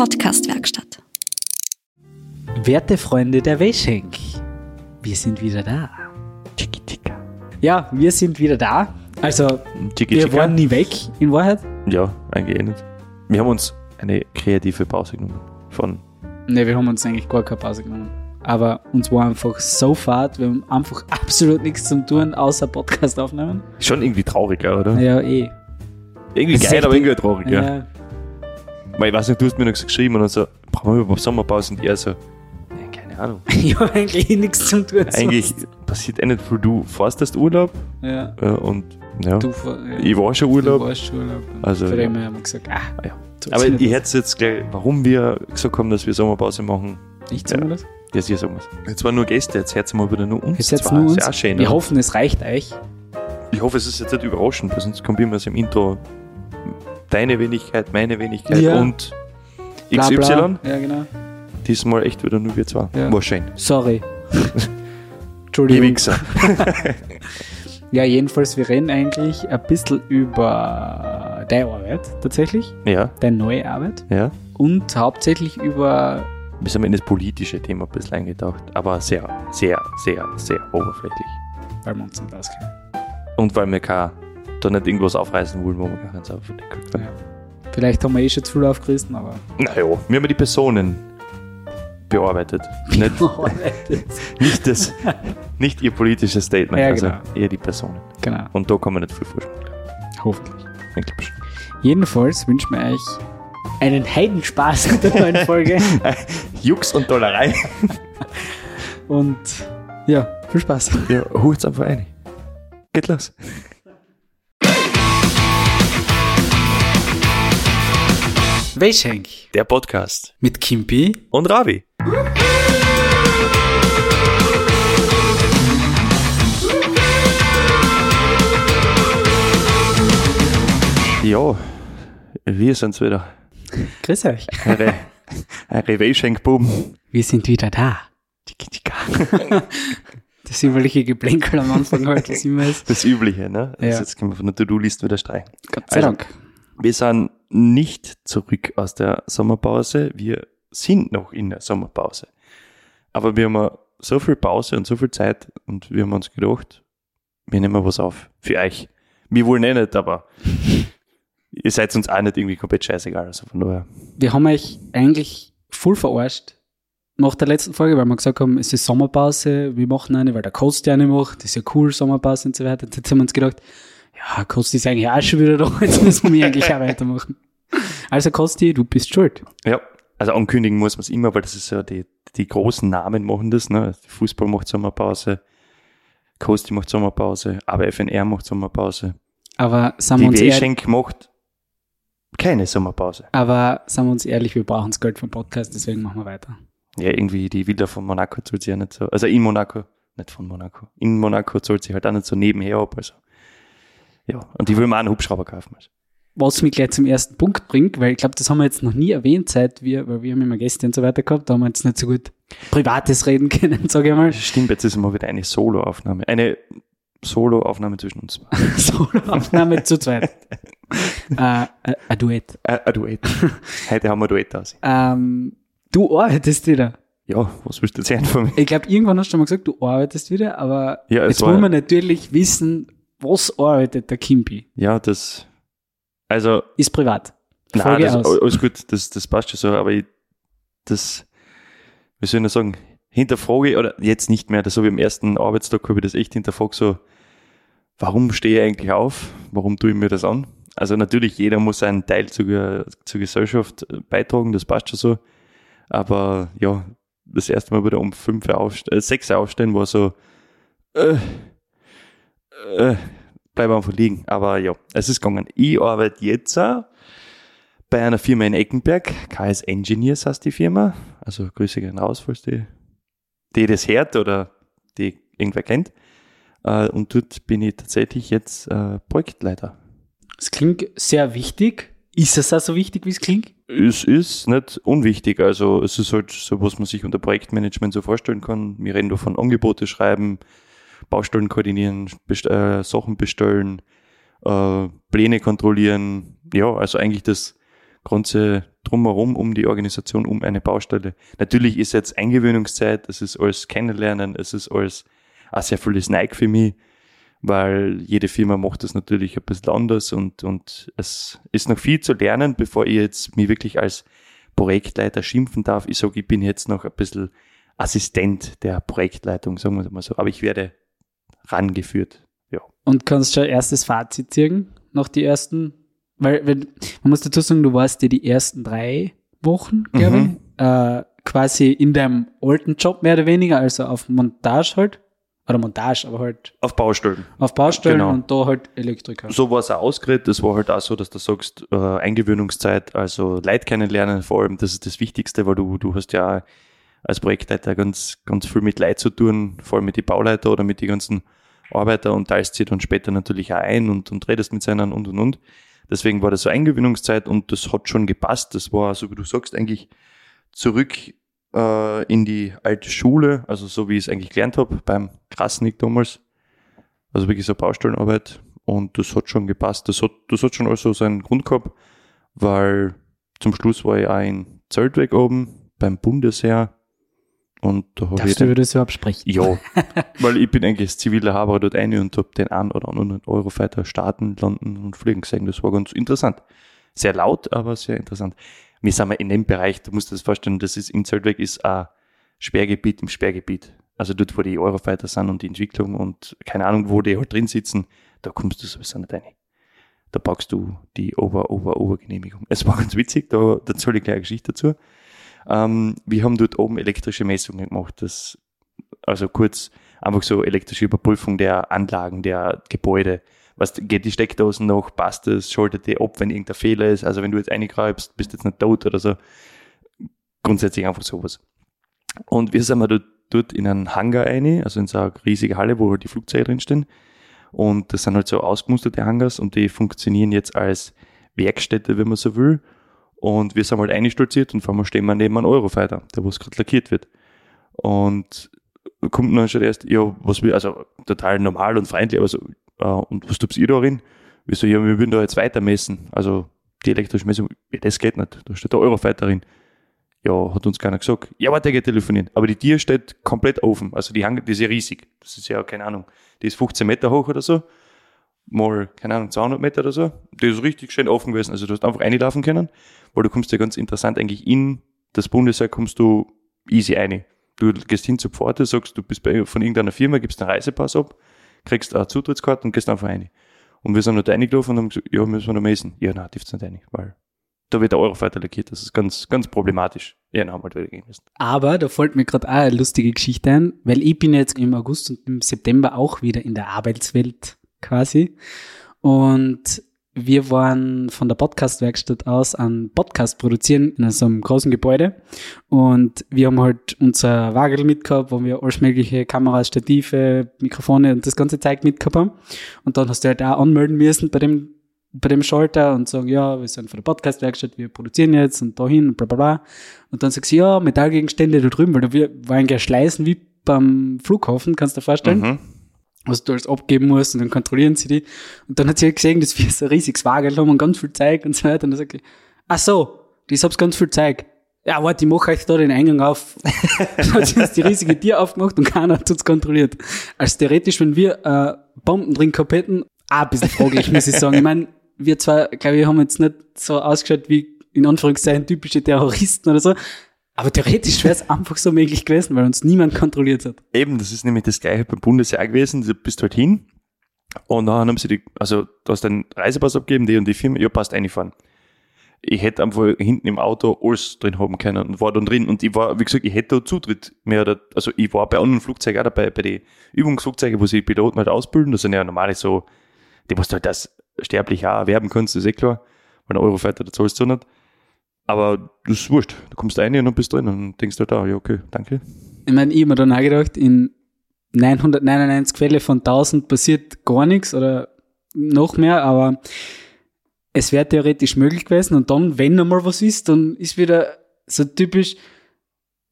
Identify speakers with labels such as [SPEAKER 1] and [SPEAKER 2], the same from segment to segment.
[SPEAKER 1] Podcastwerkstatt.
[SPEAKER 2] Werte Freunde der Weschenk, wir sind wieder da. Ja, wir sind wieder da. Also, wir waren nie weg, in Wahrheit.
[SPEAKER 3] Ja, eigentlich eh nicht. Wir haben uns eine kreative Pause genommen. Von,
[SPEAKER 2] Ne, wir haben uns eigentlich gar keine Pause genommen. Aber uns war einfach so fad, wir haben einfach absolut nichts zum tun, außer Podcast aufnehmen.
[SPEAKER 3] schon irgendwie traurig, ja, oder?
[SPEAKER 2] Ja, eh.
[SPEAKER 3] Irgendwie
[SPEAKER 2] Das
[SPEAKER 3] geil, aber irgendwie traurig, ja.
[SPEAKER 2] ja.
[SPEAKER 3] Weil ich weiß nicht, du hast mir noch geschrieben und so, brauchen wir überhaupt Sommerpause? Und er so, ja, keine Ahnung.
[SPEAKER 2] Ich habe eigentlich eh nichts zum tun.
[SPEAKER 3] Eigentlich passiert eh nicht viel. Du fährst erst Urlaub
[SPEAKER 2] Ja,
[SPEAKER 3] äh, und ja,
[SPEAKER 2] du, ja.
[SPEAKER 3] ich war schon
[SPEAKER 2] Du
[SPEAKER 3] Urlaub.
[SPEAKER 2] warst schon Urlaub.
[SPEAKER 3] Also,
[SPEAKER 2] Von
[SPEAKER 3] ja.
[SPEAKER 2] haben wir gesagt, ah,
[SPEAKER 3] Ah, ja. Aber ich
[SPEAKER 2] wir
[SPEAKER 3] hätte jetzt gleich, warum wir gesagt haben, dass wir Sommerpause machen.
[SPEAKER 2] Nicht sagen wir das?
[SPEAKER 3] ja, sicher sagen wir es. Jetzt waren nur Gäste, jetzt hört mal wieder nur uns.
[SPEAKER 2] Jetzt jetzt
[SPEAKER 3] zwei.
[SPEAKER 2] nur
[SPEAKER 3] Ist
[SPEAKER 2] uns.
[SPEAKER 3] ja auch schön,
[SPEAKER 2] wir
[SPEAKER 3] oder?
[SPEAKER 2] hoffen, es reicht euch.
[SPEAKER 3] Ich hoffe, es ist jetzt nicht überraschend, weil sonst kommt immer so im Intro deine Wenigkeit, meine Wenigkeit
[SPEAKER 2] Ja.
[SPEAKER 3] und
[SPEAKER 2] Bla,
[SPEAKER 3] XY.
[SPEAKER 2] bla. Ja, genau.
[SPEAKER 3] Diesmal echt wieder nur wir zwei.
[SPEAKER 2] Ja.
[SPEAKER 3] War schön.
[SPEAKER 2] Sorry.
[SPEAKER 3] Die
[SPEAKER 2] Entschuldigung.
[SPEAKER 3] Wichser.
[SPEAKER 2] Ja, jedenfalls, wir reden eigentlich ein bisschen über deine Arbeit tatsächlich,
[SPEAKER 3] Ja,
[SPEAKER 2] deine neue Arbeit
[SPEAKER 3] ja.
[SPEAKER 2] und hauptsächlich über,
[SPEAKER 3] Wir sind in das politische Thema ein bisschen eingetaucht, aber sehr, sehr, sehr, sehr oberflächlich.
[SPEAKER 2] weil wir uns nicht auskennen.
[SPEAKER 3] Und weil wir kein, da nicht irgendwas aufreißen wollen, wo wir gar nicht aufdecken können.
[SPEAKER 2] Vielleicht haben wir eh schon zu viel aufgerissen, aber
[SPEAKER 3] Naja, wir haben die Personen bearbeitet. Nicht, nicht, das, nicht ihr politisches Statement,
[SPEAKER 2] Ja,
[SPEAKER 3] also
[SPEAKER 2] genau.
[SPEAKER 3] eher die Personen.
[SPEAKER 2] genau,
[SPEAKER 3] Und da kann man nicht viel vorstellen.
[SPEAKER 2] hoffentlich.
[SPEAKER 3] Ich glaube schon.
[SPEAKER 2] Jedenfalls wünschen wir euch einen Heidenspaß mit der neuen Folge
[SPEAKER 3] Jux und Dollerei.
[SPEAKER 2] und ja, viel Spaß.
[SPEAKER 3] Ja, holt's einfach ein. Geht los.
[SPEAKER 2] Weschenk
[SPEAKER 3] Der Podcast.
[SPEAKER 2] mit Kimpi.
[SPEAKER 3] Und Ravi. Ja, wir sind's wieder.
[SPEAKER 2] Grüß euch.
[SPEAKER 3] Eure, eure Weschenkbuben.
[SPEAKER 2] Wir sind wieder da. Das übliche Geplänkel am Anfang halt, was immer ist.
[SPEAKER 3] Das Übliche, ne?
[SPEAKER 2] Ja.
[SPEAKER 3] Also jetzt können wir von der To-Do-List wieder streichen.
[SPEAKER 2] Gott sei
[SPEAKER 3] Also,
[SPEAKER 2] Dank.
[SPEAKER 3] Wir sind nicht zurück aus der Sommerpause. Wir sind noch in der Sommerpause. Aber wir haben so viel Pause und so viel Zeit und wir haben uns gedacht, wir nehmen was auf für euch. Wir wollen eh nicht, aber ihr seid uns auch nicht irgendwie komplett scheißegal. Also von daher.
[SPEAKER 2] Wir haben euch eigentlich voll verarscht nach der letzten Folge, weil wir gesagt haben, es ist Sommerpause, wir machen eine, weil der Kost ja eine macht, das ist ja cool, Sommerpause und so weiter. Jetzt haben wir uns gedacht, ja, Kosti ist eigentlich auch schon wieder da, jetzt müssen wir eigentlich auch weitermachen. Also Kosti, du bist schuld.
[SPEAKER 3] Ja, also ankündigen muss man es immer, weil das ist ja die, die großen Namen machen das. Ne? Fußball macht Sommerpause, Kosti macht Sommerpause, aber FNR macht Sommerpause.
[SPEAKER 2] Aber sagen wir uns ehrlich,
[SPEAKER 3] W-Schenk macht keine Sommerpause.
[SPEAKER 2] aber sagen wir uns ehrlich, wir brauchen das Geld vom Podcast, deswegen machen wir weiter.
[SPEAKER 3] Ja, irgendwie die Villa von Monaco zahlt sich ja nicht so. Also in Monaco, nicht von Monaco. In Monaco zahlt sich halt auch nicht so nebenher ab. Also. Ja, und die will man auch einen Hubschrauber kaufen.
[SPEAKER 2] Was mich gleich zum ersten Punkt bringt, weil ich glaube, das haben wir jetzt noch nie erwähnt, seit wir, weil wir haben immer Gäste und so weiter gehabt, da haben wir jetzt nicht so gut Privates reden können, sage ich mal.
[SPEAKER 3] Stimmt, jetzt ist mal wieder eine Solo-Aufnahme. Eine Solo-Aufnahme zwischen uns.
[SPEAKER 2] Solo-Aufnahme zu zweit. äh, äh, ein Duett.
[SPEAKER 3] Äh, ein Duett. Heute haben wir Duett aus.
[SPEAKER 2] Ähm, du arbeitest wieder.
[SPEAKER 3] Ja, was willst du jetzt hören von mir?
[SPEAKER 2] Ich glaube, irgendwann hast du mal gesagt, du arbeitest wieder, aber
[SPEAKER 3] Ja,
[SPEAKER 2] jetzt wollen wir natürlich wissen, was arbeitet der Kimpi?
[SPEAKER 3] Ja, das. Also,
[SPEAKER 2] Ist privat.
[SPEAKER 3] nein, das, alles gut, das, das passt schon so, aber ich, das, wie soll ich das sagen, hinterfrage, oder jetzt nicht mehr, das so wie am ersten Arbeitstag habe ich das echt hinterfragt, so, warum stehe ich eigentlich auf? Warum tue ich mir das an? Also natürlich, jeder muss einen Teil zur, zur Gesellschaft äh, beitragen, das passt schon so. Aber ja, das erste Mal wieder um fünf Uhr aufstehen, äh, sechs Uhr aufstehen war so, äh, äh, bleib einfach liegen. Aber ja, es ist gegangen. Ich arbeite jetzt bei einer Firma in Eckenberg, KS Engineers heißt die Firma. Also Grüße gehen raus, falls die, die das hört oder die irgendwer kennt. Äh, Und dort bin ich tatsächlich jetzt äh, Projektleiter.
[SPEAKER 2] Es klingt sehr wichtig. Ist es auch so wichtig, wie es klingt?
[SPEAKER 3] Es ist nicht unwichtig. Also es ist halt so, was man sich unter Projektmanagement so vorstellen kann. Wir reden da von Angebote schreiben, Baustellen koordinieren, best äh, Sachen bestellen, äh, Pläne kontrollieren. Ja, also eigentlich das ganze drumherum um die Organisation, um eine Baustelle. Natürlich ist jetzt Eingewöhnungszeit, es ist alles Kennenlernen, es ist alles auch sehr vieles Nike für mich, weil jede Firma macht das natürlich ein bisschen anders und, und es ist noch viel zu lernen, bevor ich jetzt mich wirklich als Projektleiter schimpfen darf. Ich sage, ich bin jetzt noch ein bisschen Assistent der Projektleitung, sagen wir mal so, aber ich werde rangeführt. Ja.
[SPEAKER 2] Und kannst schon erstes Fazit ziehen, nach die ersten weil, wenn, man muss dazu sagen, du warst dir die ersten drei Wochen, glaube
[SPEAKER 3] Mhm.
[SPEAKER 2] ich, äh, quasi in deinem alten Job mehr oder weniger, also auf Montage halt. Oder Montage, aber halt
[SPEAKER 3] Auf Baustellen.
[SPEAKER 2] auf Baustellen
[SPEAKER 3] Genau.
[SPEAKER 2] und da halt Elektriker.
[SPEAKER 3] So war es auch ausgeredet. Das war halt auch so, dass du sagst, äh, Eingewöhnungszeit, also Leute kennenlernen vor allem, das ist das Wichtigste, weil du, du hast ja als Projektleiter ganz, ganz viel mit Leid zu tun, vor allem mit den Bauleiter oder mit den ganzen Arbeiter und teilst sie dann später natürlich auch ein und, und redest mit seinen und und und. Deswegen war das so Eingewöhnungszeit und das hat schon gepasst. Das war, so wie du sagst, eigentlich zurück äh, in die alte Schule, also so wie ich es eigentlich gelernt habe beim Krasnik damals. Also wirklich so Baustellenarbeit. Und das hat schon gepasst. Das hat, das hat schon also seinen Grund gehabt, weil zum Schluss war ich auch in Zeltweg oben beim Bundesheer. Und da habe ich
[SPEAKER 2] du über das überhaupt sprechen?
[SPEAKER 3] ja, weil ich bin eigentlich als ziviler Haber dort rein und habe den einen oder anderen Eurofighter starten, landen und fliegen gesehen. Das war ganz interessant. Sehr laut, aber sehr interessant. Wir sind wir in dem Bereich, du musst dir das vorstellen, das ist in Zeltweg ist ein Sperrgebiet im Sperrgebiet. Also dort, wo die Eurofighter sind und die Entwicklung und keine Ahnung, wo die halt drin sitzen, da kommst du sowieso nicht rein. Da packst du die Ober, Ober, Obergenehmigung. Es war ganz witzig, da, da erzähle ich gleich eine Geschichte dazu. Ähm, wir haben dort oben elektrische Messungen gemacht. Das, also kurz einfach so elektrische Überprüfung der Anlagen, der Gebäude. Was geht die Steckdosen noch? Passt es? Schaltet die ab, wenn irgendein Fehler ist? Also wenn du jetzt reingreifst, bist du jetzt nicht tot oder so. Grundsätzlich einfach sowas. Und wir sind wir dort, dort in einen Hangar rein, also in so eine riesige Halle, wo halt die Flugzeuge drinstehen. Und das sind halt so ausgemusterte Hangars und die funktionieren jetzt als Werkstätte, wenn man so will. Und wir sind halt eingestolziert und vor allem stehen wir neben einem Eurofighter, der wo es gerade lackiert wird. Und kommt dann schon erst, ja, was wir, also total normal und freundlich, aber so, äh, und was tut ihr da drin? Wir so, ja, wir würden da jetzt weiter messen. Also die elektrische Messung, ja, das geht nicht. Da steht der Eurofighter drin. Ja, hat uns keiner gesagt. Ja, warte, geht telefonieren. Aber die Tür steht komplett offen. Also die Hang, die ist ja riesig. Das ist ja, keine Ahnung, die ist 15 Meter hoch oder so. Mal, keine Ahnung, 200 Meter oder so. Die ist richtig schön offen gewesen. Also du hast einfach reinlaufen können, weil du kommst ja ganz interessant eigentlich in das Bundesheer kommst du easy rein. Du gehst hin zur Pforte, sagst, du bist bei, von irgendeiner Firma, gibst einen Reisepass ab, kriegst eine Zutrittskarte und gehst einfach rein. Und wir sind da reingelaufen und haben gesagt, ja, müssen wir noch messen. Ja, nein, dürft's nicht rein, weil da wird der Eurofighter lackiert. Das ist ganz, ganz problematisch. Ja, wir halt wieder gehen müssen.
[SPEAKER 2] Aber da fällt mir gerade auch eine lustige Geschichte ein, weil ich bin jetzt im August und im September auch wieder in der Arbeitswelt quasi. Und wir waren von der Podcast-Werkstatt aus an Podcast produzieren in so einem großen Gebäude. Und wir haben halt unser Wagel mitgehabt, wo wir alles mögliche Kameras, Stative, Mikrofone und das ganze Zeug mitgehabt haben. Und dann hast du halt auch anmelden müssen bei dem, bei dem Schalter und sagen, ja, wir sind von der Podcast-Werkstatt, wir produzieren jetzt und dahin und bla bla bla. Und dann sagst du, ja, Metallgegenstände da drüben, weil wir- war ein Schleißen wie beim Flughafen, kannst du dir vorstellen
[SPEAKER 3] Mhm.
[SPEAKER 2] Was du alles abgeben musst und dann kontrollieren sie die. Und dann hat sie halt gesehen, dass wir so ein riesiges Wagel haben und ganz viel Zeug und so weiter. Und dann sagt sie, ach so, das hab's ganz viel Zeug. Ja, warte, ich mache euch da den Eingang auf. dann hat sie uns die riesige Tür aufgemacht und keiner hat uns kontrolliert. Also theoretisch, wenn wir äh, Bomben drin gehabt hätten, auch ein bisschen fraglich, muss ich sagen. Ich meine, wir zwar, glaube ich, haben jetzt nicht so ausgeschaut wie in Anführungszeichen typische Terroristen oder so, aber theoretisch wäre es einfach so möglich gewesen, weil uns niemand kontrolliert hat.
[SPEAKER 3] Eben, das ist nämlich das gleiche beim Bundesheer gewesen. Du bist halt hin und dann haben sie die, also du hast einen Reisepass abgegeben, die und die Firma, ja, passt reinfahren. Ich hätte einfach hinten im Auto alles drin haben können und war dann drin und ich war, wie gesagt, ich hätte da Zutritt mehr oder, also ich war bei anderen Flugzeugen auch dabei, bei den Übungsflugzeugen, wo sie die Piloten halt ausbilden, das sind ja normale so, die musst du halt das sterblich auch erwerben kannst, das ist eh klar, weil ein Eurofighter, da zahlst du nicht. Aber das ist wurscht, du kommst rein und bist drin und denkst halt, ah, ja, okay, danke.
[SPEAKER 2] Ich meine, ich hab mir dann auch gedacht, in 999 Fälle von 1000 passiert gar nichts oder noch mehr, aber es wäre theoretisch möglich gewesen und dann, wenn noch mal was ist, dann ist wieder so typisch,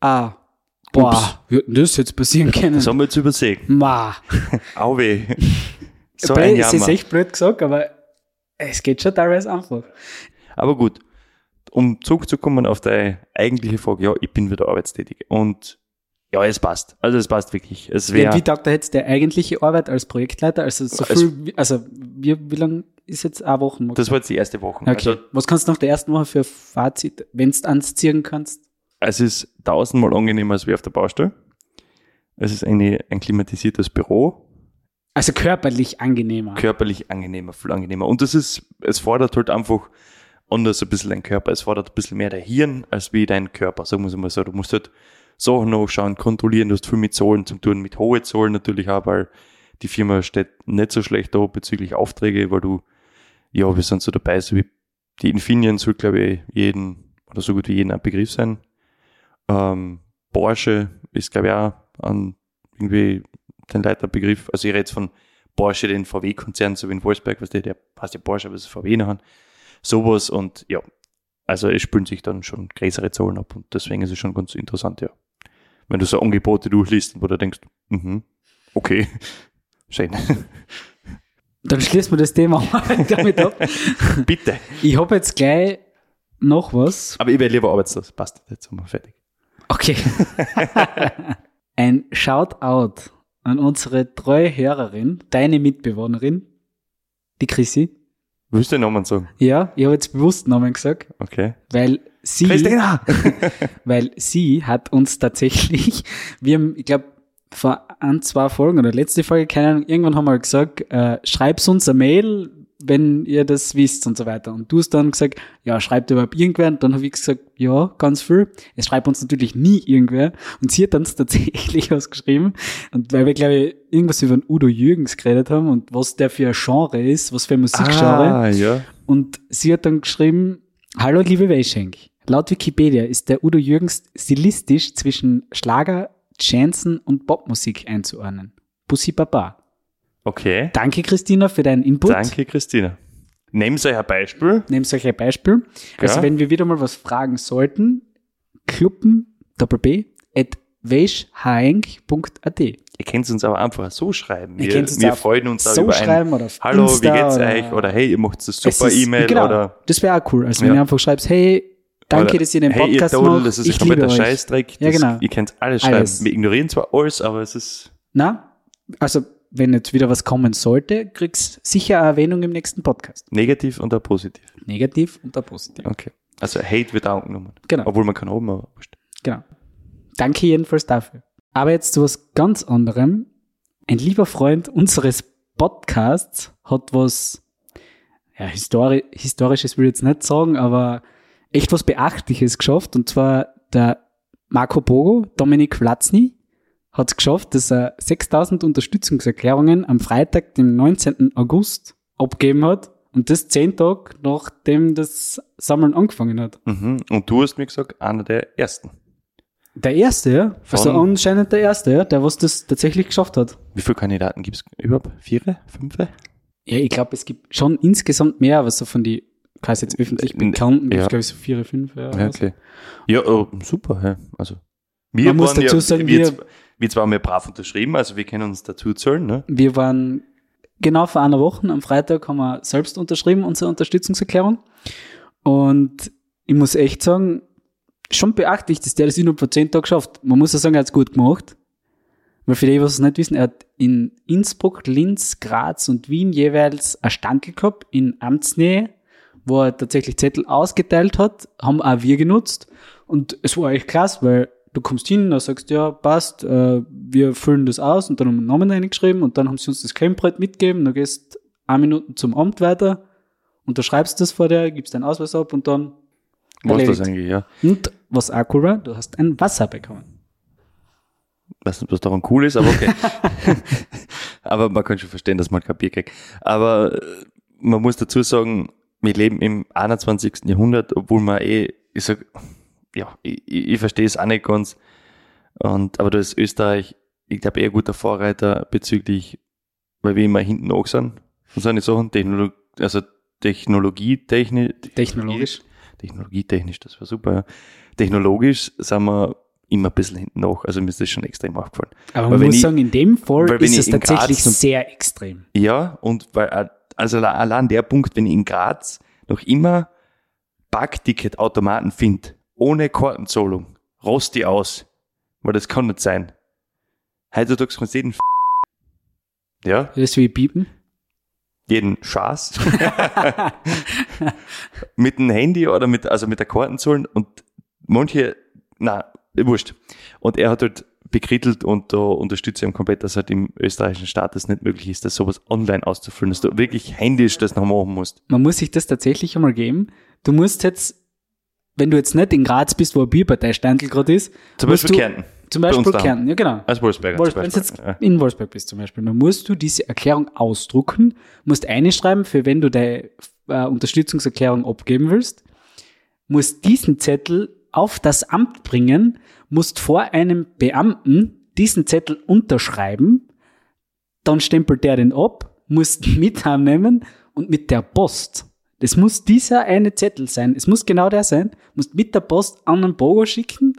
[SPEAKER 2] ah, boah,
[SPEAKER 3] Ups.
[SPEAKER 2] wie denn das jetzt passieren können?
[SPEAKER 3] Das haben wir jetzt übersehen.
[SPEAKER 2] Ma,
[SPEAKER 3] Auwe. so ein
[SPEAKER 2] es ist
[SPEAKER 3] Jammer.
[SPEAKER 2] echt blöd gesagt, aber es geht schon teilweise einfach.
[SPEAKER 3] Aber gut, um zurückzukommen auf deine eigentliche Frage, ja, ich bin wieder arbeitstätig. Und ja, es passt. Also es passt wirklich. Es
[SPEAKER 2] Ja,
[SPEAKER 3] wäre
[SPEAKER 2] wie taugt da jetzt der eigentliche Arbeit als Projektleiter? Also so
[SPEAKER 3] Es-
[SPEAKER 2] viel, also wie, wie lang ist jetzt eine Woche?
[SPEAKER 3] das war jetzt die erste Woche.
[SPEAKER 2] okay.
[SPEAKER 3] Also
[SPEAKER 2] Was kannst du nach der ersten Woche für Fazit, wenn du anziehen kannst?
[SPEAKER 3] es ist tausendmal angenehmer als wie auf der Baustelle. Es ist eine, ein klimatisiertes Büro,
[SPEAKER 2] Also körperlich angenehmer.
[SPEAKER 3] körperlich angenehmer, viel angenehmer. Und das ist, es fordert halt einfach anders ein bisschen dein Körper. Es fordert ein bisschen mehr dein Hirn als wie dein Körper, sagen wir es mal so. Du musst halt Sachen nachschauen, kontrollieren, du hast viel mit Zahlen zu tun, mit hohen Zahlen natürlich auch, weil die Firma steht nicht so schlecht da bezüglich Aufträge, weil du, ja, wir sind so dabei, so wie die Infineon soll, glaube ich, jeden, oder so gut wie jeden ein Begriff sein. Ähm, Porsche ist, glaube ich, auch an irgendwie den Leiterbegriff. Also ich rede jetzt von Porsche, den VW-Konzern, so wie in Wolfsberg, was der, der heißt ja Porsche, aber es ist VW nachher. Sowas und ja, also es spülen sich dann schon größere Zahlen ab und deswegen ist es schon ganz interessant, ja. Wenn du so Angebote durchliest, wo du denkst, mhm, okay, schön.
[SPEAKER 2] Dann schließen wir das Thema damit ab.
[SPEAKER 3] Bitte.
[SPEAKER 2] Ich habe jetzt gleich noch was.
[SPEAKER 3] Aber ich wäre lieber arbeitslos. Passt, jetzt sind wir fertig.
[SPEAKER 2] Okay. Ein Shoutout an unsere treue Hörerin, deine Mitbewohnerin, die Chrissy.
[SPEAKER 3] Willst du den Namen sagen?
[SPEAKER 2] Ja, ich habe jetzt bewusst Namen gesagt,
[SPEAKER 3] Okay.
[SPEAKER 2] weil sie,
[SPEAKER 3] Christina!
[SPEAKER 2] weil sie hat uns tatsächlich, wir haben, ich glaube, vor ein, zwei Folgen oder letzte Folge, keine Ahnung, irgendwann haben wir gesagt, äh, schreibt uns eine Mail, wenn ihr das wisst und so weiter. Und du hast dann gesagt, ja, schreibt überhaupt irgendwer? Und dann habe ich gesagt, ja, ganz viel. Es schreibt uns natürlich nie irgendwer. Und sie hat dann tatsächlich was geschrieben. Und weil wir, glaube ich, irgendwas über den Udo Jürgens geredet haben und was der für ein Genre ist, was für ein Musikgenre.
[SPEAKER 3] Ah, ja.
[SPEAKER 2] Und sie hat dann geschrieben, Hallo liebe Weischenk. Laut Wikipedia ist der Udo Jürgens stilistisch zwischen Schlager, Chanson und Popmusik einzuordnen. Bussi Baba.
[SPEAKER 3] Okay.
[SPEAKER 2] Danke Christina für deinen Input.
[SPEAKER 3] Danke, Christina. Nehmt euch ein Beispiel.
[SPEAKER 2] Nehmt euch ein Beispiel. Also
[SPEAKER 3] Ja.
[SPEAKER 2] wenn wir wieder mal was fragen sollten, kluppen, doppel B, at weischhaenk.at.
[SPEAKER 3] Ihr könnt uns aber einfach so schreiben.
[SPEAKER 2] Ihr
[SPEAKER 3] Wir, wir freuen uns auch
[SPEAKER 2] so
[SPEAKER 3] über ein
[SPEAKER 2] schreiben oder auf
[SPEAKER 3] Hallo,
[SPEAKER 2] Insta
[SPEAKER 3] wie geht's
[SPEAKER 2] oder-
[SPEAKER 3] euch? Oder hey, ihr macht
[SPEAKER 2] Es
[SPEAKER 3] super E-Mail
[SPEAKER 2] genau,
[SPEAKER 3] oder
[SPEAKER 2] Das wäre auch cool. Also wenn
[SPEAKER 3] Ja.
[SPEAKER 2] du einfach schreibst, hey, danke,
[SPEAKER 3] oder,
[SPEAKER 2] dass ihr den
[SPEAKER 3] hey,
[SPEAKER 2] Podcast
[SPEAKER 3] ihr Todel,
[SPEAKER 2] macht.
[SPEAKER 3] das ist
[SPEAKER 2] ich
[SPEAKER 3] kompletter. Scheißdreck.
[SPEAKER 2] Ja, genau.
[SPEAKER 3] Ihr könnt alles schreiben.
[SPEAKER 2] Alles.
[SPEAKER 3] Wir ignorieren zwar alles, aber es ist
[SPEAKER 2] Na, also wenn jetzt wieder was kommen sollte, kriegst sicher eine Erwähnung im nächsten Podcast.
[SPEAKER 3] negativ und auch positiv.
[SPEAKER 2] Negativ und auch positiv.
[SPEAKER 3] Okay. Also Hate wird auch angenommen.
[SPEAKER 2] Genau.
[SPEAKER 3] Obwohl man kann oben, aber wurscht.
[SPEAKER 2] Genau. Danke jedenfalls dafür. Aber jetzt zu was ganz anderem. Ein lieber Freund unseres Podcasts hat was, ja, histori historisches will ich jetzt nicht sagen, aber echt was Beachtliches geschafft. Und zwar der Marco Bogo, Dominik Vlatzny, hat es geschafft, dass er 6000 Unterstützungserklärungen am Freitag, dem 19. August, abgeben hat. Und das zehn Tage, nachdem das Sammeln angefangen hat.
[SPEAKER 3] Mhm. Und du hast mir gesagt, einer der ersten.
[SPEAKER 2] Der erste, ja. Also anscheinend der erste, ja, der was das tatsächlich geschafft hat.
[SPEAKER 3] Wie viele Kandidaten gibt es überhaupt? Vier? Fünf?
[SPEAKER 2] Ja, ich glaube, es gibt schon insgesamt mehr, aber so von die, quasi jetzt öffentlich bekannten,
[SPEAKER 3] ja.
[SPEAKER 2] ich glaube, so vier, fünf. Ja,
[SPEAKER 3] Ja, okay. Ja, oh, super. Ja. Also, wir
[SPEAKER 2] Man muss dazu
[SPEAKER 3] ja,
[SPEAKER 2] sagen,
[SPEAKER 3] wir,
[SPEAKER 2] wir-
[SPEAKER 3] wir, zwar haben wir brav unterschrieben, also wir können uns dazu zählen, ne?
[SPEAKER 2] Wir waren genau vor einer Woche, am Freitag haben wir selbst unterschrieben, unsere Unterstützungserklärung. Und ich muss echt sagen, schon beachtlich, dass der das innerhalb von zehn Tagen schafft. Man muss ja sagen, er hat es gut gemacht. Weil für die, was es nicht wissen, er hat in Innsbruck, Linz, Graz und Wien jeweils ein Standel gehabt in Amtsnähe, wo er tatsächlich Zettel ausgeteilt hat, haben auch wir genutzt. Und es war echt klasse, weil du kommst hin, da sagst ja, passt, äh, wir füllen das aus und dann haben wir einen Namen reingeschrieben und dann haben sie uns das Klemmbrett mitgegeben, dann gehst eine Minute zum Amt weiter, unterschreibst das vor dir, gibst deinen Ausweis ab und dann
[SPEAKER 3] Was das eigentlich, ja.
[SPEAKER 2] Und was auch cool war, du hast ein Wasser bekommen.
[SPEAKER 3] weiß nicht, was daran cool ist, aber okay. aber man kann schon verstehen, dass man kein Bier kriegt. Aber äh, man muss dazu sagen, wir leben im 21. Jahrhundert, obwohl man eh, ich sag, ja, ich, ich verstehe es auch nicht ganz. Und, aber da ist Österreich, ich glaube, eher guter Vorreiter bezüglich, weil wir immer hinten nach sind. Und so eine Sachen, Technologie, also Technologie, Techni
[SPEAKER 2] Technologisch.
[SPEAKER 3] Technologietechnisch, das war super, ja. Technologisch sind wir immer ein bisschen hinten nach. Also mir ist das schon extrem aufgefallen.
[SPEAKER 2] Aber
[SPEAKER 3] Weil
[SPEAKER 2] man
[SPEAKER 3] wenn
[SPEAKER 2] muss
[SPEAKER 3] ich-
[SPEAKER 2] sagen, in dem Fall ist es tatsächlich
[SPEAKER 3] zum-
[SPEAKER 2] sehr extrem.
[SPEAKER 3] Ja, und weil, also alle- allein der Punkt, wenn ich in Graz noch immer Parkticketautomaten finde, ohne Kartenzahlung, rost die aus. Weil das kann nicht sein. Heutzutage kannst du jeden F ja,
[SPEAKER 2] Das wie Piepen.
[SPEAKER 3] jeden Schaß mit dem Handy oder mit, also mit der Kartenzahlen und manche, na, wurscht. Und er hat halt bekrittelt und da unterstütze ich ihn komplett, dass halt im österreichischen Staat das nicht möglich ist, das sowas online auszufüllen, dass du wirklich händisch das noch machen musst.
[SPEAKER 2] Man muss sich das tatsächlich einmal geben. Du musst jetzt, wenn du jetzt nicht in Graz bist, wo ein Bierpartei-Standel gerade ist,
[SPEAKER 3] Zum Beispiel
[SPEAKER 2] du,
[SPEAKER 3] Kärnten.
[SPEAKER 2] Zum Beispiel
[SPEAKER 3] daheim.
[SPEAKER 2] Kärnten, ja genau.
[SPEAKER 3] Als Wolfsberger.
[SPEAKER 2] Wolf,
[SPEAKER 3] zum
[SPEAKER 2] wenn du jetzt.
[SPEAKER 3] Ja.
[SPEAKER 2] in Wolfsburg bist zum Beispiel, dann musst du diese Erklärung ausdrucken, musst einschreiben, für wenn du deine äh, Unterstützungserklärung abgeben willst, musst diesen Zettel auf das Amt bringen, musst vor einem Beamten diesen Zettel unterschreiben, dann stempelt der den ab, musst mit heimnehmen und mit der Post. Das muss dieser eine Zettel sein. Es muss genau der sein. Musst mit der Post an einen Bogo schicken,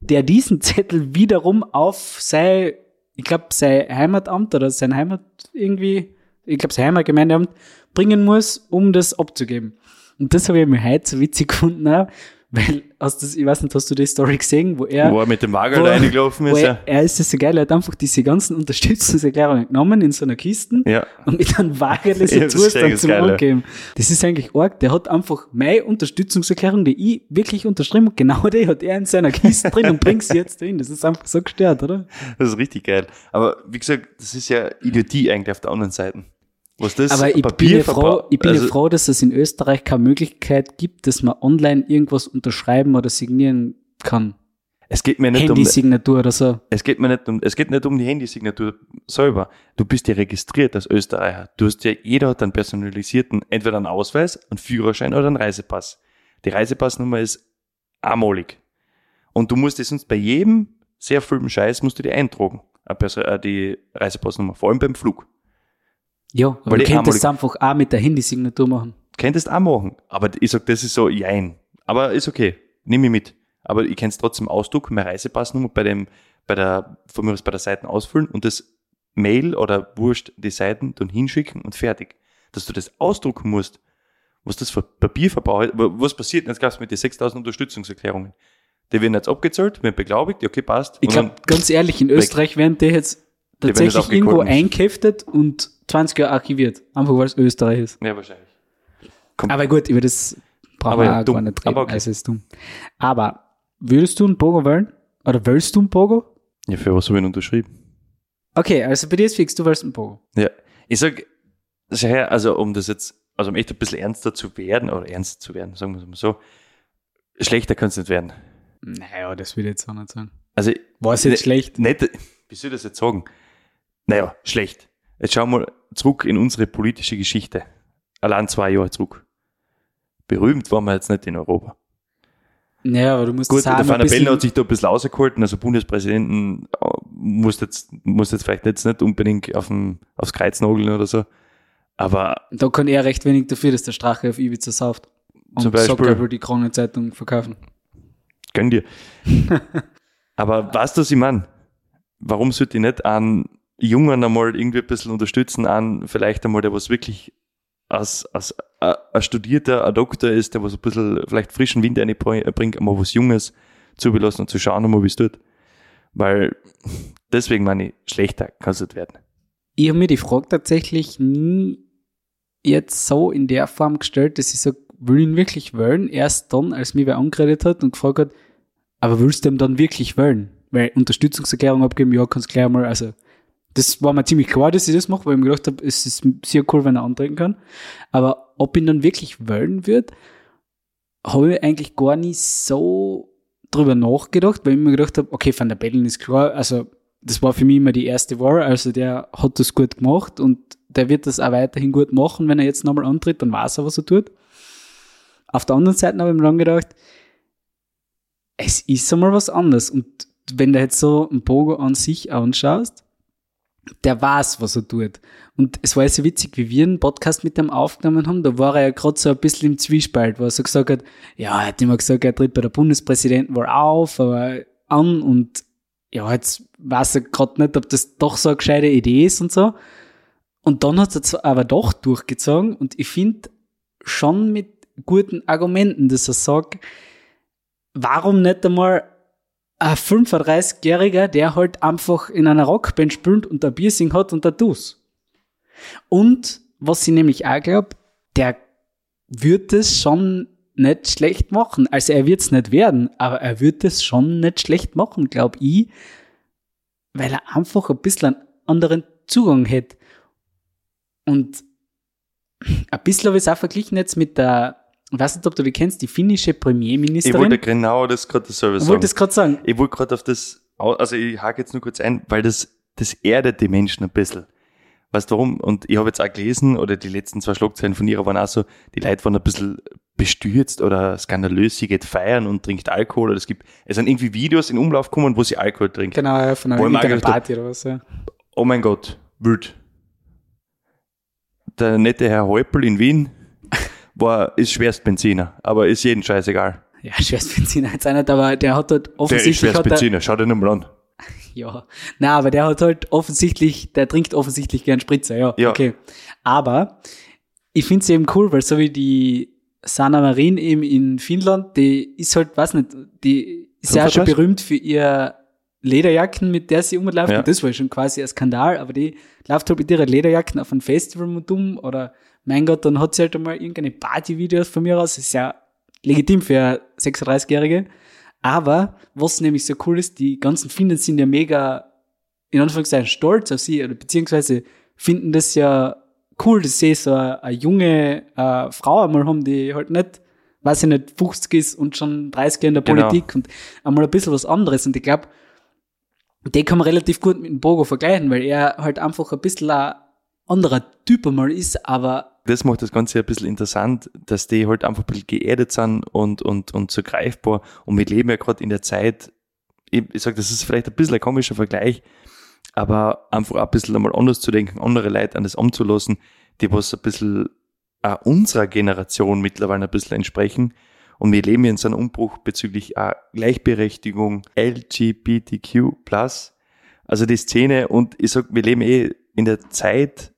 [SPEAKER 2] der diesen Zettel wiederum auf sein, ich glaube, sein Heimatamt oder sein Heimat irgendwie, ich glaube, sein Heimatgemeindeamt bringen muss, um das abzugeben. Und das habe ich mir heute so witzig gefunden, auch, weil, hast du, das- ich weiß nicht, hast du die Story gesehen, wo er,
[SPEAKER 3] Wo er mit dem Wagen
[SPEAKER 2] wo-
[SPEAKER 3] reingelaufen ist,
[SPEAKER 2] er,
[SPEAKER 3] ja.
[SPEAKER 2] er ist das so geil, er hat einfach diese ganzen Unterstützungserklärungen genommen in so einer Kiste
[SPEAKER 3] Ja.
[SPEAKER 2] und mit einem Wagen das
[SPEAKER 3] Ja,
[SPEAKER 2] Zustand zum. Angeben. Das ist eigentlich arg. Der hat einfach meine Unterstützungserklärung, die ich wirklich unterschrieben habe, genau die hat er in seiner Kiste drin und bringt sie jetzt drin. Das ist einfach so gestört, oder?
[SPEAKER 3] Das ist richtig geil. Aber wie gesagt, das ist ja Idiotie eigentlich auf der anderen Seite. Was das
[SPEAKER 2] Aber ich bin,
[SPEAKER 3] Papier
[SPEAKER 2] ja froh, ich bin ja
[SPEAKER 3] also,
[SPEAKER 2] froh, dass es in Österreich keine Möglichkeit gibt, dass man online irgendwas unterschreiben oder signieren kann.
[SPEAKER 3] Es geht mir nicht um,
[SPEAKER 2] Handysignatur oder so.
[SPEAKER 3] es geht mir nicht um, es geht nicht um die Handysignatur selber. Du bist ja registriert als Österreicher. Du hast ja, jeder hat einen personalisierten, entweder einen Ausweis, einen Führerschein oder einen Reisepass. Die Reisepassnummer ist einmalig. Und du musst die sonst bei jedem sehr vielen Scheiß musst du die eintragen. Eine Perso- äh, Die Reisepassnummer, vor allem beim Flug.
[SPEAKER 2] Ja, aber
[SPEAKER 3] Weil
[SPEAKER 2] du könntest es einfach auch mit der Handysignatur machen.
[SPEAKER 3] Könntest auch machen. Aber ich sag, das ist so, jein. Aber ist okay. Nimm ich mit. Aber ich kann es trotzdem ausdrucken, meine Reisepassnummer bei dem, bei der, von mir aus bei der Seite ausfüllen und das Mail oder wurscht die Seiten dann hinschicken und fertig. Dass du das ausdrucken musst, was das für Papierverbrauch ist. wa- Was passiert jetzt gab's mit den 6000 Unterstützungserklärungen? Die werden jetzt abgezahlt, werden beglaubigt, okay, passt.
[SPEAKER 2] Ich glaube, ganz ehrlich, in Österreich werden die jetzt tatsächlich irgendwo eingeheftet und 20 Jahre archiviert. Einfach weil es Österreich ist.
[SPEAKER 3] ja, wahrscheinlich.
[SPEAKER 2] Aber gut, über das brauchen
[SPEAKER 3] Aber
[SPEAKER 2] wir
[SPEAKER 3] ja,
[SPEAKER 2] auch
[SPEAKER 3] dumm.
[SPEAKER 2] gar nicht reden.
[SPEAKER 3] Aber okay.
[SPEAKER 2] Also ist dumm. Aber würdest du einen Pogo wählen? Oder willst du einen Pogo?
[SPEAKER 3] Ja, für was habe ich ihn unterschrieben?
[SPEAKER 2] Okay, also bei dir ist fix, du willst einen Pogo.
[SPEAKER 3] Ja, ich sag, also um das jetzt, also um echt ein bisschen ernster zu werden, oder ernst zu werden, sagen wir es mal so, schlechter kann es nicht werden.
[SPEAKER 2] Naja, das will ich jetzt auch nicht sagen.
[SPEAKER 3] Also,
[SPEAKER 2] War es jetzt
[SPEAKER 3] Ne-
[SPEAKER 2] schlecht?
[SPEAKER 3] nicht, wie soll ich das jetzt sagen? Naja, schlecht. Jetzt schauen wir zurück in unsere politische Geschichte. Allein zwei Jahre zurück. Berühmt waren wir jetzt nicht in Europa.
[SPEAKER 2] Naja, aber du musst
[SPEAKER 3] Gut,
[SPEAKER 2] das auch
[SPEAKER 3] der Van der Bellen hat sich da ein bisschen rausgehalten, also Bundespräsidenten äh, muss jetzt, muss jetzt vielleicht jetzt nicht unbedingt auf dem, aufs Kreuz nageln oder so. Aber
[SPEAKER 2] da kann er recht wenig dafür, dass der Strache auf Ibiza sauft. Und
[SPEAKER 3] Zum Beispiel.
[SPEAKER 2] Will die Kronenzeitung verkaufen.
[SPEAKER 3] Gönn dir. Aber was ich meine? Warum sollte ich nicht einen Jungen einmal irgendwie ein bisschen unterstützen, an vielleicht einmal, der was wirklich als, als äh, ein Studierter, ein Doktor ist, der was ein bisschen vielleicht frischen Wind reinbringt, einmal was Junges zubelassen und zu schauen, einmal, wie es tut. Weil deswegen meine ich, schlechter kann es nicht werden.
[SPEAKER 2] Ich habe mir die Frage tatsächlich nie jetzt so in der Form gestellt, dass ich sage, will ihn wirklich wählen? Erst dann, als mich wer angeredet hat und gefragt hat, aber willst du ihn dann wirklich wählen? Weil Unterstützungserklärung abgeben, ja, kannst gleich mal, also das war mir ziemlich klar, dass ich das mache, weil ich mir gedacht habe, es ist sehr cool, wenn er antreten kann. Aber ob ihn dann wirklich wählen wird, habe ich eigentlich gar nicht so drüber nachgedacht, weil ich mir gedacht habe, okay, Van der Bellen ist klar, also das war für mich immer die erste Wahl, also der hat das gut gemacht und der wird das auch weiterhin gut machen, wenn er jetzt nochmal antritt, dann weiß er, was er tut. Auf der anderen Seite habe ich mir dann gedacht, es ist einmal was anderes und wenn du jetzt so einen Bogo an sich anschaust, der weiß, was er tut. Und es war ja so witzig, wie wir einen Podcast mit dem aufgenommen haben, da war er ja gerade so ein bisschen im Zwiespalt, wo er so gesagt hat, ja, er hat immer gesagt, er tritt bei der Bundespräsidentenwahl auf, aber an und ja, jetzt weiß er gerade nicht, ob das doch so eine gescheite Idee ist und so. Und dann hat er es aber doch durchgezogen und ich finde schon mit guten Argumenten, dass er sagt, warum nicht einmal ein 35-Jähriger, der halt einfach in einer Rockband spielt und ein Piercing hat und Dus. Und was ich nämlich auch glaube, der wird es schon nicht schlecht machen. Also er wird es nicht werden, aber er wird es schon nicht schlecht machen, glaube ich, weil er einfach ein bisschen einen anderen Zugang hätte. Und ein bisschen habe ich es auch verglichen jetzt mit der, ich weiß nicht, ob du die kennst, die finnische Premierministerin.
[SPEAKER 3] Ich wollte genau das gerade
[SPEAKER 2] Ich
[SPEAKER 3] sagen.
[SPEAKER 2] wollte das gerade sagen.
[SPEAKER 3] Ich wollte gerade auf das, also ich hake jetzt nur kurz ein, weil das, das erdet die Menschen ein bisschen. Weißt du warum? Und ich habe jetzt auch gelesen, oder die letzten zwei Schlagzeilen von ihr waren auch so, die Leute waren ein bisschen bestürzt oder skandalös, sie geht feiern und trinkt Alkohol. Oder es gibt, es sind irgendwie Videos in Umlauf gekommen, wo sie Alkohol trinkt.
[SPEAKER 2] Genau, ja, von einer,
[SPEAKER 3] ich hab,
[SPEAKER 2] Party oder was, ja.
[SPEAKER 3] Oh mein Gott, wild. Der nette Herr Häupl in Wien war, ist Schwerstbenziner, aber ist jeden scheißegal.
[SPEAKER 2] Ja, Schwerstbenziner jetzt nicht, aber der hat halt
[SPEAKER 3] Der ist
[SPEAKER 2] offensichtlich, hat er,
[SPEAKER 3] Schwerstbenziner, schau dir nicht mal an.
[SPEAKER 2] ja, na, aber der hat halt offensichtlich, der trinkt offensichtlich gern Spritzer, ja,
[SPEAKER 3] Ja.
[SPEAKER 2] okay. Aber ich finde es eben cool, weil so wie die Sanna Marin eben in Finnland, die ist halt, weiß nicht, die ist ja schon
[SPEAKER 3] 35?
[SPEAKER 2] berühmt für ihr Lederjacken, mit der sie umläuft.
[SPEAKER 3] Ja.
[SPEAKER 2] Und das war schon quasi ein Skandal, aber die läuft halt mit ihren Lederjacken auf ein Festival und um oder mein Gott, dann hat sie halt einmal irgendeine Partyvideos von mir aus. Das ist ja legitim für eine 36-Jährige. Aber was nämlich so cool ist, die ganzen Finnen sind ja mega, in Anführungszeichen, stolz auf sie oder beziehungsweise finden das ja cool, dass sie so eine, eine junge äh, Frau einmal haben, die halt nicht, weiß ich nicht, 50 ist und schon 30 Jahre in der
[SPEAKER 3] Genau.
[SPEAKER 2] Politik und einmal ein bisschen was anderes. Und ich glaube, den kann man relativ gut mit dem Bogo vergleichen, weil er halt einfach ein bisschen ein anderer Typ einmal ist, aber
[SPEAKER 3] das macht das Ganze ein bisschen interessant, dass die halt einfach ein bisschen geerdet sind und, und, und so greifbar. Und wir leben ja gerade in der Zeit, ich, ich sage, das ist vielleicht ein bisschen ein komischer Vergleich, aber einfach ein bisschen einmal anders zu denken, andere Leute an das anzulassen, die was ein bisschen auch unserer Generation mittlerweile ein bisschen entsprechen. Und wir leben ja in so einem Umbruch bezüglich auch Gleichberechtigung, LGBTQ+. Also die Szene und ich sag, wir leben eh in der Zeit,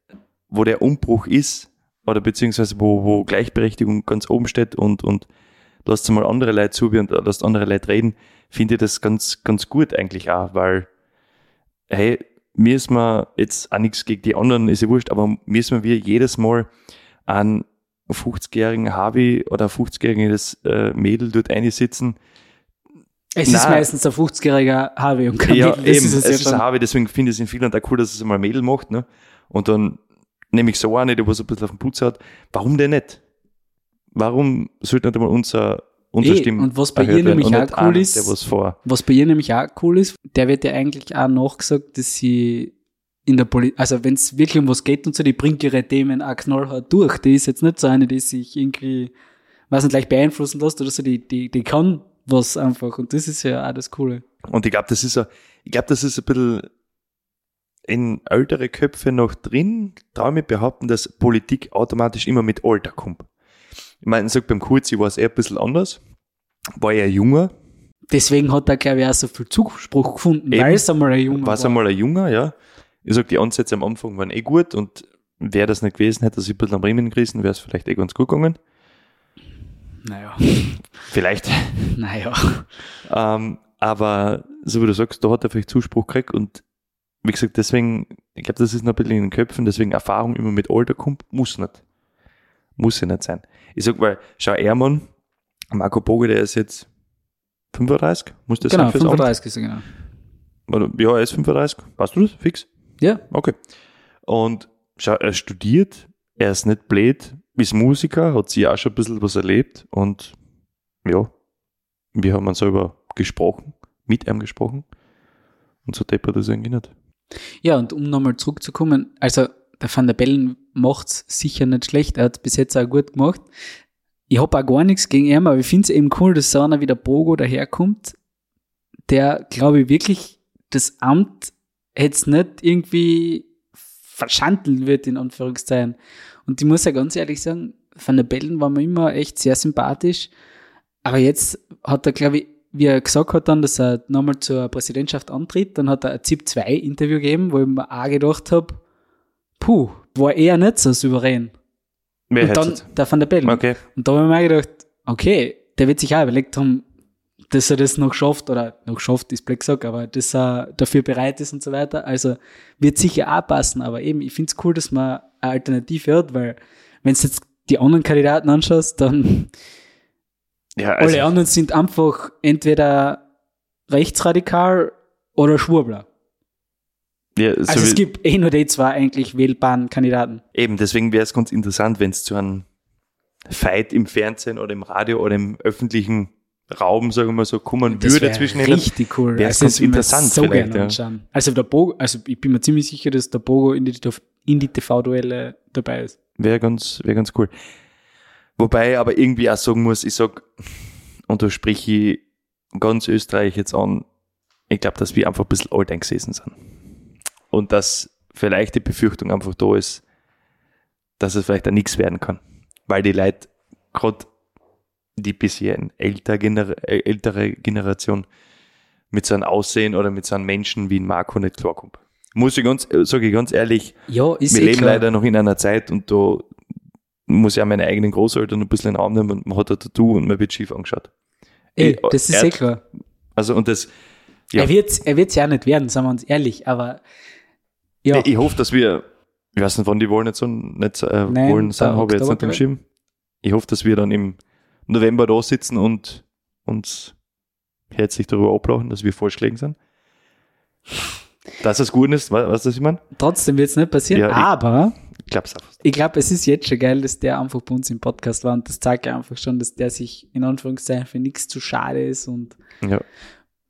[SPEAKER 3] wo der Umbruch ist, oder beziehungsweise wo, wo Gleichberechtigung ganz oben steht und, und lasst mal andere Leute zu und lasst andere Leute reden, finde ich das ganz, ganz gut eigentlich auch, weil, hey, mir ist man jetzt auch nichts gegen die anderen, ist ja wurscht, aber mir ist man wir jedes Mal an 50-jährigen Harvey oder 50-jähriges äh, Mädel dort einsitzen.
[SPEAKER 2] es ist
[SPEAKER 3] Na.
[SPEAKER 2] meistens ein 50-jähriger Harvey und kein
[SPEAKER 3] Ja,
[SPEAKER 2] Mädel. Das
[SPEAKER 3] eben,
[SPEAKER 2] ist
[SPEAKER 3] es
[SPEAKER 2] ja
[SPEAKER 3] ist ein Harvey, deswegen finde ich es in Finnland auch cool, dass es mal ein Mädel macht, ne? Und dann nehme ich so eine, die was ein bisschen auf den Putz hat. Warum denn nicht? Warum sollte nicht einmal unser, unsere
[SPEAKER 2] Eh,
[SPEAKER 3] Stimme
[SPEAKER 2] und was bei ihr nämlich auch cool ist-
[SPEAKER 3] was vor.
[SPEAKER 2] Was bei ihr nämlich auch cool ist, der wird ja eigentlich auch nachgesagt, dass sie in der Politik, also wenn es wirklich um was geht und so, die bringt ihre Themen auch knallhart durch. Die ist jetzt nicht so eine, die sich irgendwie, weiß nicht, gleich beeinflussen lässt oder so, die, die, die kann was einfach. Und das ist ja auch das Coole.
[SPEAKER 3] Und ich glaube, das ist ein, ich glaube, das ist ein bisschen in ältere Köpfe noch drin, mich behaupten, dass Politik automatisch immer mit Alter kommt. Ich meine, ich sag beim Kurzi war es eher ein bisschen anders. War er junger,
[SPEAKER 2] Deswegen hat er, glaube ich, auch so viel Zuspruch gefunden,
[SPEAKER 3] Eben.
[SPEAKER 2] weil es einmal ein Junge
[SPEAKER 3] war es einmal ein Junger, ja. Ich sag, die Ansätze am Anfang waren eh gut und wäre das nicht gewesen, hätte er sich ein bisschen am Riemen gerissen, wäre es vielleicht eh ganz gut gegangen.
[SPEAKER 2] Naja,
[SPEAKER 3] Vielleicht.
[SPEAKER 2] naja.
[SPEAKER 3] Ähm, aber so wie du sagst, da hat er vielleicht Zuspruch gekriegt und wie gesagt, deswegen, ich glaube, das ist noch ein bisschen in den Köpfen, deswegen Erfahrung immer mit Alter kommt, muss nicht. Muss ja nicht sein. Ich sag, weil, schau, Ermann, Marco Boge, der ist jetzt 35, muss das
[SPEAKER 2] Genau,
[SPEAKER 3] sein fürs Amt?
[SPEAKER 2] 35 ist er, genau.
[SPEAKER 3] Oder, ja, er ist 35. Weißt du das? Fix?
[SPEAKER 2] Ja,
[SPEAKER 3] Okay. Und schau, er studiert, er ist nicht blöd, ist Musiker, hat sie auch schon ein bisschen was erlebt und ja, wir haben uns selber gesprochen, mit ihm gesprochen und so deppert das irgendwie nicht.
[SPEAKER 2] Ja, und um nochmal zurückzukommen, also der Van der Bellen macht's sicher nicht schlecht, er hat bis jetzt auch gut gemacht. Ich hab auch gar nichts gegen ihn, aber ich finde es eben cool, dass so einer wie der Bogo daherkommt, der, glaube ich, wirklich das Amt jetzt nicht irgendwie verschandeln wird, in Anführungszeichen. Und ich muss ja ganz ehrlich sagen, Van der Bellen war mir immer echt sehr sympathisch, aber jetzt hat er, glaube ich, wie er gesagt hat dann, dass er nochmal zur Präsidentschaft antritt, dann hat er ein ZIP-2-Interview gegeben, wo ich mir auch gedacht habe, puh, war eher nicht so souverän.
[SPEAKER 3] Wer
[SPEAKER 2] und dann der Van der Bellen.
[SPEAKER 3] Okay.
[SPEAKER 2] Und da habe ich mir gedacht, okay, der wird sich auch überlegt haben, dass er das noch schafft, oder noch schafft, ist blöd gesagt, aber dass er dafür bereit ist und so weiter. Also wird sicher auch passen, aber eben, ich finde es cool, dass man eine Alternative hat, weil wenn du jetzt die anderen Kandidaten anschaust, dann
[SPEAKER 3] Ja, also,
[SPEAKER 2] alle anderen sind einfach entweder rechtsradikal oder Schwurbler.
[SPEAKER 3] ja, so
[SPEAKER 2] Also es gibt eh nur die zwei eigentlich wählbaren Kandidaten.
[SPEAKER 3] eben, deswegen wäre es ganz interessant, wenn es zu einem Fight im Fernsehen oder im Radio oder im öffentlichen Raum, sagen wir mal so, kommen
[SPEAKER 2] Das
[SPEAKER 3] würde zwischen
[SPEAKER 2] richtig cool.
[SPEAKER 3] wär's
[SPEAKER 2] Also
[SPEAKER 3] ganz interessant
[SPEAKER 2] so
[SPEAKER 3] vielleicht,
[SPEAKER 2] gerne
[SPEAKER 3] ja.
[SPEAKER 2] Also der Bogo, also ich bin mir ziemlich sicher, dass der Bogo in die, in die TV-Duelle dabei ist.
[SPEAKER 3] Wäre ganz, wäre ganz cool. Wobei ich aber irgendwie auch sagen muss, ich sag, und da spreche ich ganz Österreich jetzt an, ich glaube, dass wir einfach ein bisschen alt eingesessen sind. Und dass vielleicht die Befürchtung einfach da ist, dass es vielleicht auch nichts werden kann. Weil die Leute, gerade die bisschen älter, gener äh, ältere Generation, mit so einem Aussehen oder mit so einem Menschen wie ein Marco nicht klarkommt. Muss ich ganz, sage ich ganz ehrlich,
[SPEAKER 2] Ja, ist
[SPEAKER 3] wir
[SPEAKER 2] eh
[SPEAKER 3] leben
[SPEAKER 2] klar.
[SPEAKER 3] leider noch in einer Zeit und da muss auch meine eigenen Großeltern ein bisschen in den Arm nehmen und man hat ein Tattoo und man wird schief angeschaut.
[SPEAKER 2] Ey, das ist
[SPEAKER 3] er-
[SPEAKER 2] eh klar.
[SPEAKER 3] Also und das, ja,
[SPEAKER 2] Er wird er wird's ja nicht werden, sagen wir uns ehrlich, aber ja,
[SPEAKER 3] ich hoffe, dass wir, ich weiß nicht, wann die wollen nicht so, nicht, äh,
[SPEAKER 2] Nein,
[SPEAKER 3] wollen sein, habe ich jetzt nicht im Schirm. Ich hoffe, dass wir dann im November da sitzen und uns herzlich darüber ablachen, dass wir vorschlägen sind. Dass es gut ist, weißt du, was ich meine?
[SPEAKER 2] trotzdem wird's nicht passieren,
[SPEAKER 3] Ja, ich- Ich glaub's auch.
[SPEAKER 2] ich glaube, es ist jetzt schon geil, dass der einfach bei uns im Podcast war und das zeigt ja einfach schon, dass der sich in Anführungszeichen für nichts zu schade ist und
[SPEAKER 3] Ja.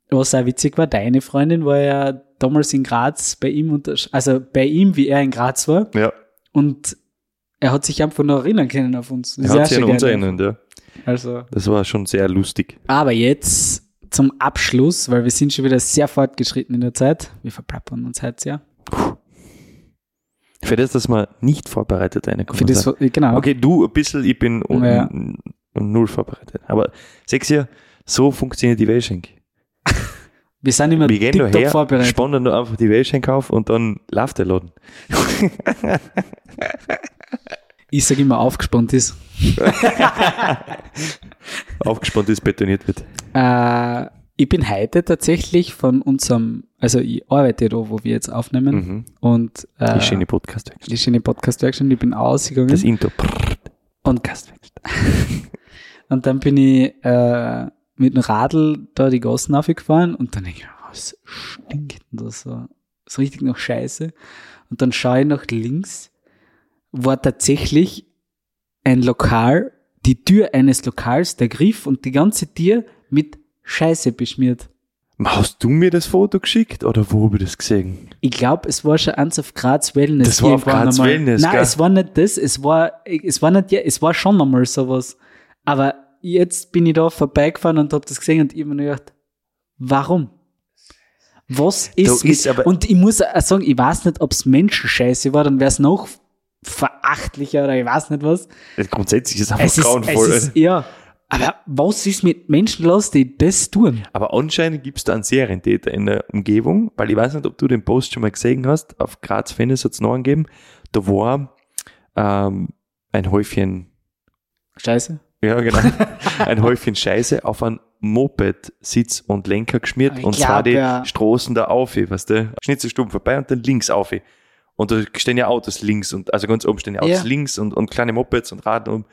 [SPEAKER 2] was auch witzig war, deine Freundin war ja damals in Graz bei ihm unter, also bei ihm, wie er in Graz war
[SPEAKER 3] Ja,
[SPEAKER 2] und er hat sich einfach noch erinnern können auf uns. Das
[SPEAKER 3] er hat sich an uns
[SPEAKER 2] geil.
[SPEAKER 3] erinnert, ja.
[SPEAKER 2] Also,
[SPEAKER 3] Das war schon sehr lustig.
[SPEAKER 2] aber jetzt zum Abschluss, weil wir sind schon wieder sehr fortgeschritten in der Zeit. Wir verplappern uns heute sehr.
[SPEAKER 3] Für das, dass man nicht vorbereitet
[SPEAKER 2] Für
[SPEAKER 3] reinkommen.
[SPEAKER 2] das, genau.
[SPEAKER 3] Okay, du ein bisschen, ich bin un,
[SPEAKER 2] Ja.
[SPEAKER 3] null vorbereitet. Aber sechs Jahre, so funktioniert die Wählschenk.
[SPEAKER 2] Wir sind immer
[SPEAKER 3] Wir gehen
[SPEAKER 2] tiptop
[SPEAKER 3] her,
[SPEAKER 2] vorbereitet.
[SPEAKER 3] spannen da einfach die Wählschenk auf und dann läuft der Laden.
[SPEAKER 2] Ich sage immer, aufgespannt ist.
[SPEAKER 3] Aufgespannt ist, betoniert wird.
[SPEAKER 2] Äh, ich bin heute tatsächlich von unserem, also ich arbeite da, wo wir jetzt aufnehmen
[SPEAKER 3] Mhm.
[SPEAKER 2] und äh,
[SPEAKER 3] Die schöne podcast
[SPEAKER 2] die schöne Podcast-Werkstatt, ich bin ausgegangen
[SPEAKER 3] Das Intro.
[SPEAKER 2] und, und dann bin ich äh, mit dem Radl da die Gassen aufgefahren und dann denke ich, was stinkt denn das so? So richtig nach Scheiße. Und dann schaue ich nach links, war tatsächlich ein Lokal, die Tür eines Lokals, der Griff und die ganze Tür mit Scheiße beschmiert.
[SPEAKER 3] Hast du mir das Foto geschickt oder wo habe ich das gesehen?
[SPEAKER 2] Ich glaube, es war schon eins auf Graz Wellness.
[SPEAKER 3] Das war auf Graz
[SPEAKER 2] einmal.
[SPEAKER 3] Wellness,
[SPEAKER 2] Nein,
[SPEAKER 3] gell?
[SPEAKER 2] es war nicht das, es war, es war nicht, ja, es war schon einmal sowas. Aber jetzt bin ich da vorbeigefahren und habe das gesehen und ich habe mir gedacht, warum? Was ist,
[SPEAKER 3] ist aber-
[SPEAKER 2] und ich muss auch sagen, ich weiß nicht, ob es Menschenscheiße war, dann wäre es noch verachtlicher oder ich weiß nicht was.
[SPEAKER 3] Grundsätzlich ist einfach
[SPEAKER 2] Es ist,
[SPEAKER 3] grauenvoll.
[SPEAKER 2] es ist, ja, aber was ist mit Menschen los, die das tun?
[SPEAKER 3] Aber anscheinend gibt es da einen Serientäter in der Umgebung, weil ich weiß nicht, ob du den Post schon mal gesehen hast. Auf Graz Fennis hat es noch angegeben. Da war ähm, ein Häufchen,
[SPEAKER 2] Scheiße.
[SPEAKER 3] ja genau, ein Häufchen Scheiße auf ein Moped Sitz und Lenker geschmiert
[SPEAKER 2] Ich
[SPEAKER 3] und
[SPEAKER 2] glaub,
[SPEAKER 3] zwar die
[SPEAKER 2] ja.
[SPEAKER 3] Straßen da auf, weißt du, Schnitzelstuben vorbei und dann links auf. Und da stehen ja Autos links und also ganz oben stehen ja Autos
[SPEAKER 2] Ja.
[SPEAKER 3] links und, und kleine Mopeds und Radl um.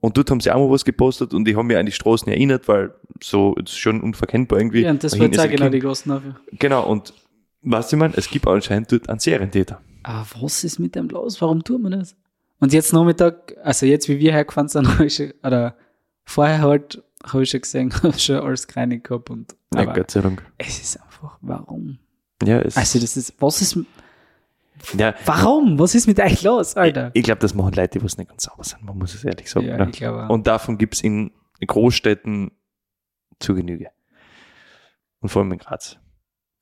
[SPEAKER 3] Und dort haben sie auch mal was gepostet und ich habe mich an die Straßen erinnert, weil so ist schon unverkennbar irgendwie.
[SPEAKER 2] Ja, und das war
[SPEAKER 3] hinten
[SPEAKER 2] jetzt auch genau
[SPEAKER 3] Kind.
[SPEAKER 2] die Gassen auf.
[SPEAKER 3] Genau, und was ich meine, es gibt anscheinend dort einen Serientäter.
[SPEAKER 2] Aber was ist mit dem los? Warum tut man das? Und jetzt Nachmittag, also jetzt wie wir hergefahren sind, habe ich schon, oder vorher halt, habe ich schon gesehen, habe ich schon alles gereinigt gehabt und,
[SPEAKER 3] Ja, Gott sei Dank.
[SPEAKER 2] es ist einfach, warum?
[SPEAKER 3] Ja, es,
[SPEAKER 2] Also das ist, was ist,
[SPEAKER 3] ja,
[SPEAKER 2] warum? Was ist mit euch los, Alter?
[SPEAKER 3] ich glaube, das machen Leute, die was nicht ganz sauber sind, man muss es ehrlich sagen.
[SPEAKER 2] ja, ich glaube auch.
[SPEAKER 3] Und davon gibt es in Großstädten zu Genüge. Und vor allem in Graz.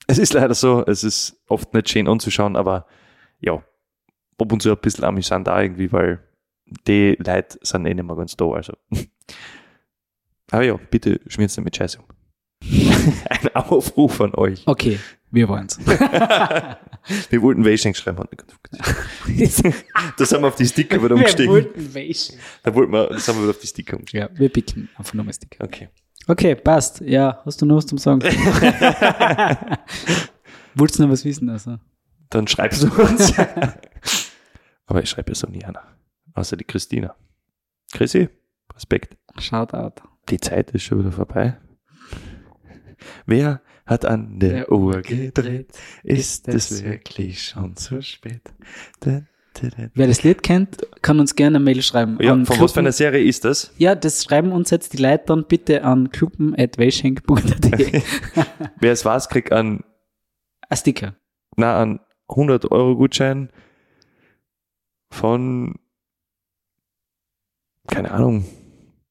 [SPEAKER 3] Es ist leider so, es ist oft nicht schön anzuschauen, aber ja, ab und zu ein bisschen amüsant da irgendwie, weil die Leute sind eh nicht mehr ganz da. Also. Aber ja, bitte schmier's nicht mit Scheiße um. Ein Aufruf an euch.
[SPEAKER 2] Okay, wir wollen's.
[SPEAKER 3] Wir wollten Wäschenk schreiben. Da sind wir auf die Sticker wieder
[SPEAKER 2] wir
[SPEAKER 3] umgestiegen.
[SPEAKER 2] wollten welche.
[SPEAKER 3] Da wollten wir, da sind wir wieder auf die Sticker umgestiegen.
[SPEAKER 2] Ja, wir picken einfach nochmal Sticker.
[SPEAKER 3] Okay.
[SPEAKER 2] Okay, passt. Ja, hast du noch was zum Sagen? Wolltest du noch was wissen? Also?
[SPEAKER 3] Dann schreibst du uns. Aber ich schreibe ja so nie einer. Außer die Christina. Chrissy, Respekt.
[SPEAKER 2] Shoutout.
[SPEAKER 3] Die Zeit ist schon wieder vorbei. Wer hat an der, Uhr gedreht? Ist es wirklich schon zu spät?
[SPEAKER 2] Wer das Lied kennt, kann uns gerne eine Mail schreiben.
[SPEAKER 3] Ja, von was für
[SPEAKER 2] Kluppen-
[SPEAKER 3] einer Serie ist das?
[SPEAKER 2] Ja, das schreiben uns jetzt die Leute dann bitte an kluppen.weschenk.at.
[SPEAKER 3] Wer es weiß, kriegt einen,
[SPEAKER 2] Ein Sticker.
[SPEAKER 3] na, einen 100 Euro Gutschein von, keine Ahnung,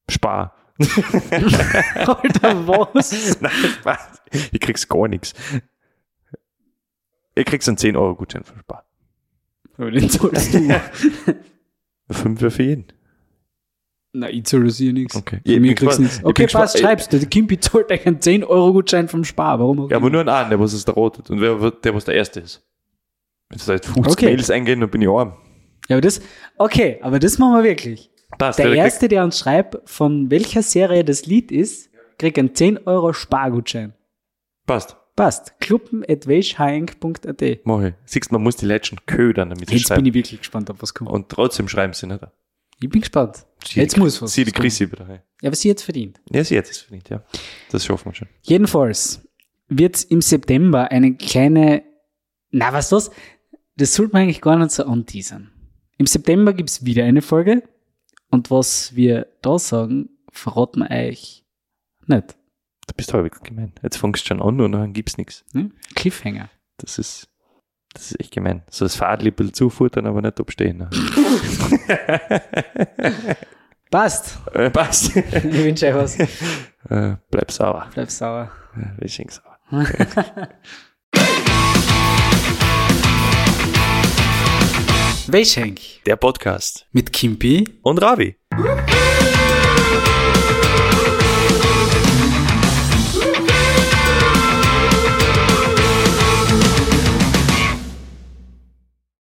[SPEAKER 3] Spar.
[SPEAKER 2] Alter, was?
[SPEAKER 3] Nein, Spaß. Ich krieg's gar nichts. Ihr kriegst einen 10 Euro Gutschein von Spar.
[SPEAKER 2] Aber den zahlst du.
[SPEAKER 3] Fünf für jeden.
[SPEAKER 2] Na, ich zahle das hier nichts.
[SPEAKER 3] Okay. Ich bin
[SPEAKER 2] kriegst nichts.
[SPEAKER 3] Ich
[SPEAKER 2] Okay, passt, schreibst du. Der Kimpi zahlt euch einen 10-Euro-Gutschein vom Spar. Warum auch
[SPEAKER 3] Ja, aber nur einen einen, der was es da rotet. Und wer, der, was der Erste ist. Wenn da jetzt 50
[SPEAKER 2] Okay.
[SPEAKER 3] Mails eingehen, dann bin ich arm.
[SPEAKER 2] Ja, aber das, okay, aber das machen wir wirklich.
[SPEAKER 3] Passt,
[SPEAKER 2] Der Erste, der uns schreibt, von welcher Serie das Lied ist, kriegt einen 10-Euro Spargutschein.
[SPEAKER 3] Passt.
[SPEAKER 2] Passt. kluppen.weschhaink.at.
[SPEAKER 3] Mach ich. Siehst du, man muss die Leute schon ködern, damit sie
[SPEAKER 2] Jetzt bin
[SPEAKER 3] schreiben.
[SPEAKER 2] ich wirklich gespannt, ob was kommt.
[SPEAKER 3] Und trotzdem schreiben sie nicht.
[SPEAKER 2] Ich bin gespannt.
[SPEAKER 3] Sie
[SPEAKER 2] Jetzt
[SPEAKER 3] die,
[SPEAKER 2] muss was
[SPEAKER 3] Sie die. Chrissy wieder.
[SPEAKER 2] Ja, aber sie jetzt verdient.
[SPEAKER 3] Ja, sie hat es verdient, ja. Das schaffen wir schon.
[SPEAKER 2] Jedenfalls wird im September eine kleine, na was das? Das sollte man eigentlich gar nicht so anteasern. Im September gibt's wieder eine Folge und was wir da sagen, verraten wir euch nicht.
[SPEAKER 3] Du bist halbwegs gemein. Jetzt fängst du schon an und dann gibt's nichts.
[SPEAKER 2] Ne? Cliffhanger.
[SPEAKER 3] Das ist, das ist echt gemein. So das Fahrrad ein bisschen zufuttern, aber nicht abstehen.
[SPEAKER 2] Passt.
[SPEAKER 3] äh, passt.
[SPEAKER 2] Ich wünsche euch was.
[SPEAKER 3] äh, bleib sauer.
[SPEAKER 2] Bleib sauer.
[SPEAKER 3] Äh, wir sind sauer.
[SPEAKER 2] Weschenk
[SPEAKER 3] Der Podcast.
[SPEAKER 2] mit Kimpi.
[SPEAKER 3] Und Ravi.